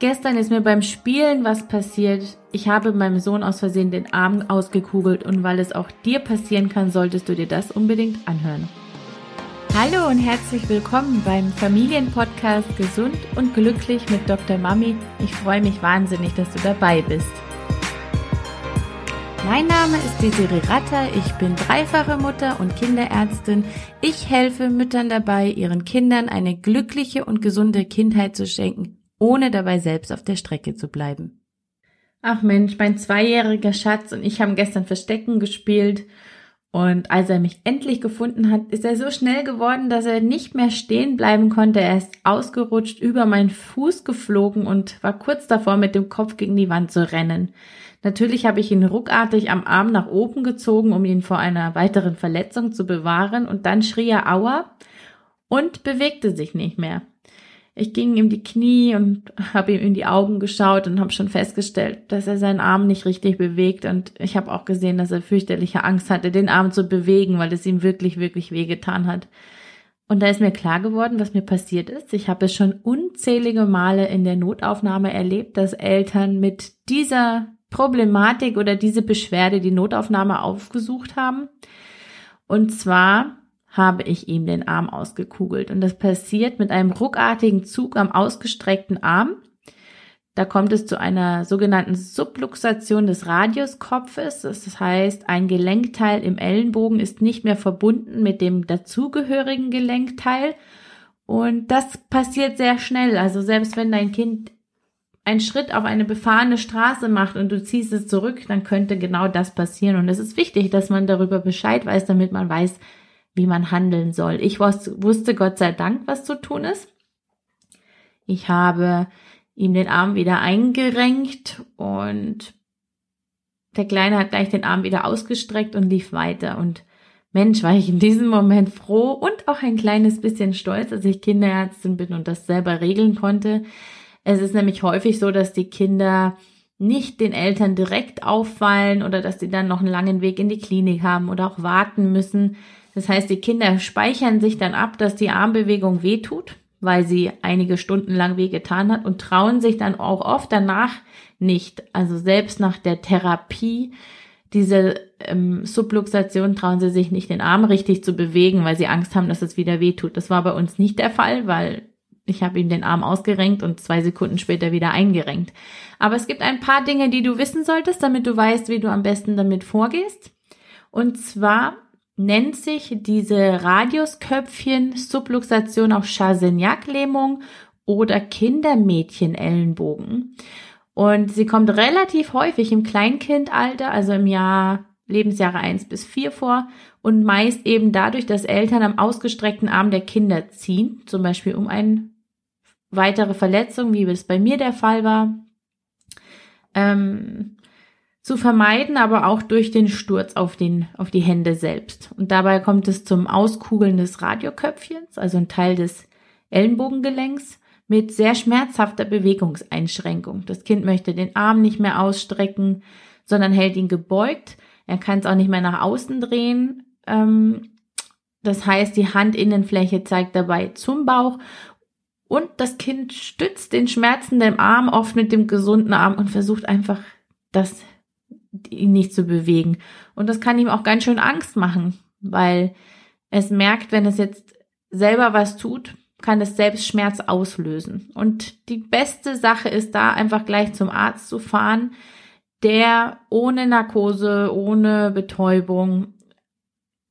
Gestern ist mir beim Spielen was passiert. Ich habe meinem Sohn aus Versehen den Arm ausgekugelt und weil es auch dir passieren kann, solltest du dir das unbedingt anhören. Hallo und herzlich willkommen beim Familienpodcast Gesund und Glücklich mit Dr. Mami. Ich freue mich wahnsinnig, dass du dabei bist. Mein Name ist Desiree Ratter, ich bin dreifache Mutter und Kinderärztin. Ich helfe Müttern dabei, ihren Kindern eine glückliche und gesunde Kindheit zu schenken ohne dabei selbst auf der Strecke zu bleiben. Ach Mensch, mein zweijähriger Schatz und ich haben gestern Verstecken gespielt und als er mich endlich gefunden hat, ist er so schnell geworden, dass er nicht mehr stehen bleiben konnte. Er ist ausgerutscht, über meinen Fuß geflogen und war kurz davor, mit dem Kopf gegen die Wand zu rennen. Natürlich habe ich ihn ruckartig am Arm nach oben gezogen, um ihn vor einer weiteren Verletzung zu bewahren, und dann schrie er Aua und bewegte sich nicht mehr. Ich ging ihm die Knie und habe ihm in die Augen geschaut und habe schon festgestellt, dass er seinen Arm nicht richtig bewegt. Und ich habe auch gesehen, dass er fürchterliche Angst hatte, den Arm zu bewegen, weil es ihm wirklich, wirklich wehgetan hat. Und da ist mir klar geworden, was mir passiert ist. Ich habe es schon unzählige Male in der Notaufnahme erlebt, dass Eltern mit dieser Problematik oder diese Beschwerde die Notaufnahme aufgesucht haben. Und zwar habe ich ihm den Arm ausgekugelt. Und das passiert mit einem ruckartigen Zug am ausgestreckten Arm. Da kommt es zu einer sogenannten Subluxation des Radiuskopfes. Das heißt, ein Gelenkteil im Ellenbogen ist nicht mehr verbunden mit dem dazugehörigen Gelenkteil. Und das passiert sehr schnell. Also selbst wenn dein Kind einen Schritt auf eine befahrene Straße macht und du ziehst es zurück, dann könnte genau das passieren. Und es ist wichtig, dass man darüber Bescheid weiß, damit man weiß, wie man handeln soll. Ich wusste Gott sei Dank, was zu tun ist. Ich habe ihm den Arm wieder eingerenkt und der Kleine hat gleich den Arm wieder ausgestreckt und lief weiter. Und Mensch, war ich in diesem Moment froh und auch ein kleines bisschen stolz, dass ich Kinderärztin bin und das selber regeln konnte. Es ist nämlich häufig so, dass die Kinder nicht den Eltern direkt auffallen oder dass sie dann noch einen langen Weg in die Klinik haben oder auch warten müssen. Das heißt, die Kinder speichern sich dann ab, dass die Armbewegung wehtut, weil sie einige Stunden lang wehgetan hat und trauen sich dann auch oft danach nicht. Also selbst nach der Therapie, diese ähm, Subluxation trauen sie sich nicht, den Arm richtig zu bewegen, weil sie Angst haben, dass es wieder wehtut. Das war bei uns nicht der Fall, weil ich habe ihm den Arm ausgerenkt und zwei Sekunden später wieder eingerenkt. Aber es gibt ein paar Dinge, die du wissen solltest, damit du weißt, wie du am besten damit vorgehst. Und zwar nennt sich diese Radiusköpfchen Subluxation auch Chassignac-Lähmung oder Kindermädchen-Ellenbogen. Und sie kommt relativ häufig im Kleinkindalter, also im Jahr Lebensjahre eins bis vier vor und meist eben dadurch, dass Eltern am ausgestreckten Arm der Kinder ziehen, zum Beispiel um eine weitere Verletzung, wie es bei mir der Fall war. Ähm, zu vermeiden, aber auch durch den Sturz auf, den, auf die Hände selbst. Und dabei kommt es zum Auskugeln des Radioköpfchens, also ein Teil des Ellenbogengelenks, mit sehr schmerzhafter Bewegungseinschränkung. Das Kind möchte den Arm nicht mehr ausstrecken, sondern hält ihn gebeugt. Er kann es auch nicht mehr nach außen drehen. Ähm, das heißt, die Handinnenfläche zeigt dabei zum Bauch und das Kind stützt den schmerzenden Arm oft mit dem gesunden Arm und versucht einfach das ihn nicht zu bewegen. Und das kann ihm auch ganz schön Angst machen, weil es merkt, wenn es jetzt selber was tut, kann es selbst Schmerz auslösen. Und die beste Sache ist da einfach gleich zum Arzt zu fahren, der ohne Narkose, ohne Betäubung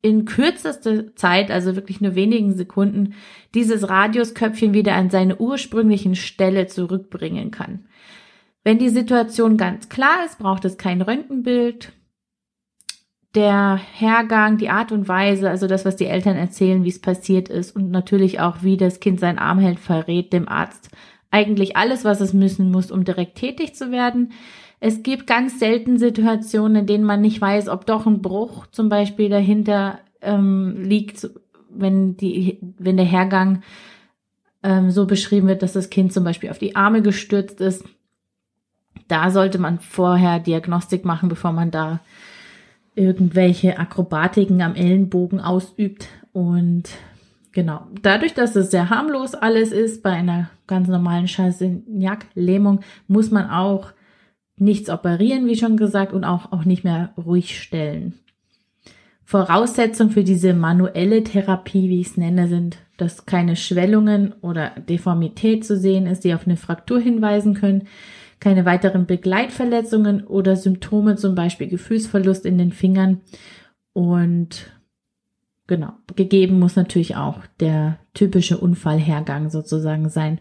in kürzester Zeit, also wirklich nur wenigen Sekunden, dieses Radiusköpfchen wieder an seine ursprünglichen Stelle zurückbringen kann. Wenn die Situation ganz klar ist, braucht es kein Röntgenbild. Der Hergang, die Art und Weise, also das, was die Eltern erzählen, wie es passiert ist und natürlich auch, wie das Kind seinen Arm hält, verrät dem Arzt eigentlich alles, was es müssen muss, um direkt tätig zu werden. Es gibt ganz selten Situationen, in denen man nicht weiß, ob doch ein Bruch zum Beispiel dahinter ähm, liegt, wenn die, wenn der Hergang ähm, so beschrieben wird, dass das Kind zum Beispiel auf die Arme gestürzt ist da sollte man vorher Diagnostik machen, bevor man da irgendwelche Akrobatiken am Ellenbogen ausübt. Und Genau. Dadurch, dass es sehr harmlos alles ist, bei einer ganz normalen Chassignac-Lähmung, muss man auch nichts operieren, wie schon gesagt, und auch, auch nicht mehr ruhig stellen. Voraussetzung für diese manuelle Therapie, wie ich es nenne, sind, dass keine Schwellungen oder Deformität zu sehen ist, die auf eine Fraktur hinweisen können, keine weiteren Begleitverletzungen oder Symptome, zum Beispiel Gefühlsverlust in den Fingern und Genau. Gegeben muss natürlich auch der typische Unfallhergang sozusagen sein.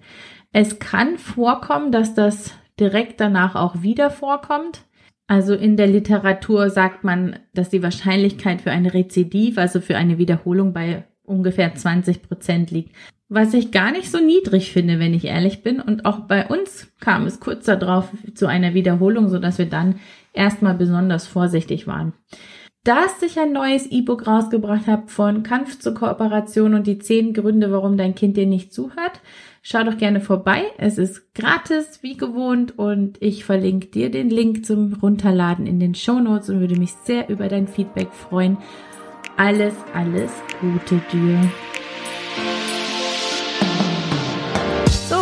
Es kann vorkommen, dass das direkt danach auch wieder vorkommt. Also in der Literatur sagt man, dass die Wahrscheinlichkeit für ein Rezidiv, also für eine Wiederholung bei ungefähr 20 Prozent liegt. Was ich gar nicht so niedrig finde, wenn ich ehrlich bin. Und auch bei uns kam es kurz darauf zu einer Wiederholung, so dass wir dann erstmal besonders vorsichtig waren dass ich ein neues E-Book rausgebracht habe von Kampf zur Kooperation und die zehn Gründe, warum dein Kind dir nicht zuhört. Schau doch gerne vorbei. Es ist gratis, wie gewohnt, und ich verlinke dir den Link zum Runterladen in den Show Notes und würde mich sehr über dein Feedback freuen. Alles, alles Gute dir.